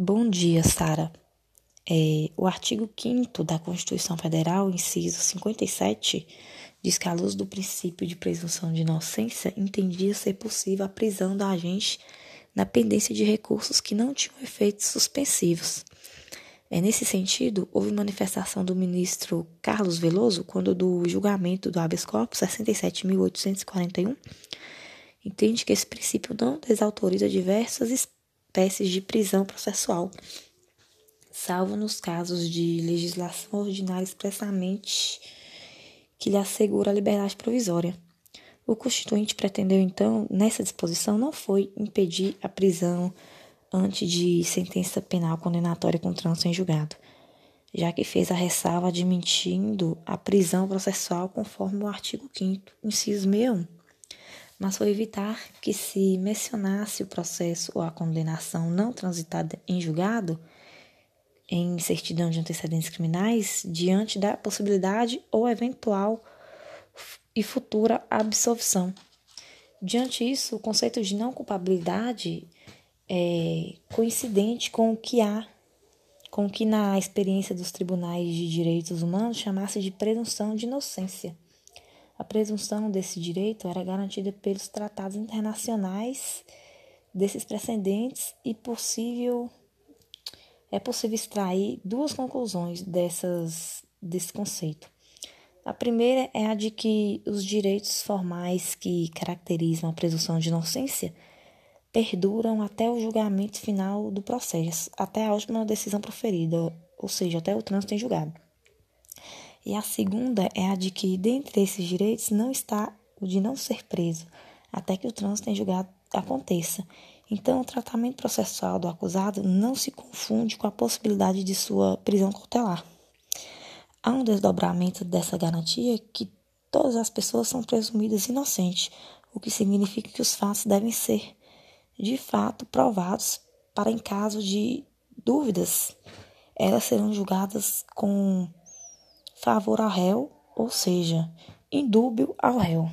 Bom dia, Sara. É, o artigo 5 da Constituição Federal, inciso 57, diz que, à luz do princípio de presunção de inocência, entendia ser possível a prisão da agente na pendência de recursos que não tinham efeitos suspensivos. É, nesse sentido, houve manifestação do ministro Carlos Veloso quando do julgamento do habeas corpus 67.841 entende que esse princípio não desautoriza diversas espécies de prisão processual, salvo nos casos de legislação ordinária expressamente que lhe assegura a liberdade provisória. O Constituinte pretendeu, então, nessa disposição, não foi impedir a prisão antes de sentença penal condenatória com trânsito em julgado, já que fez a ressalva admitindo a prisão processual conforme o artigo 5 inciso 61 mas foi evitar que se mencionasse o processo ou a condenação não transitada em julgado, em certidão de antecedentes criminais, diante da possibilidade ou eventual e futura absolvição. Diante disso, o conceito de não culpabilidade é coincidente com o que há, com o que na experiência dos tribunais de direitos humanos chamasse de presunção de inocência. A presunção desse direito era garantida pelos tratados internacionais desses precedentes e possível é possível extrair duas conclusões dessas, desse conceito. A primeira é a de que os direitos formais que caracterizam a presunção de inocência perduram até o julgamento final do processo, até a última decisão proferida, ou seja, até o trânsito em julgado. E a segunda é a de que, dentre esses direitos, não está o de não ser preso, até que o trânsito em julgado aconteça. Então, o tratamento processual do acusado não se confunde com a possibilidade de sua prisão cautelar. Há um desdobramento dessa garantia que todas as pessoas são presumidas inocentes, o que significa que os fatos devem ser, de fato, provados para, em caso de dúvidas, elas serão julgadas com favor ao réu, ou seja, indúbio ao réu.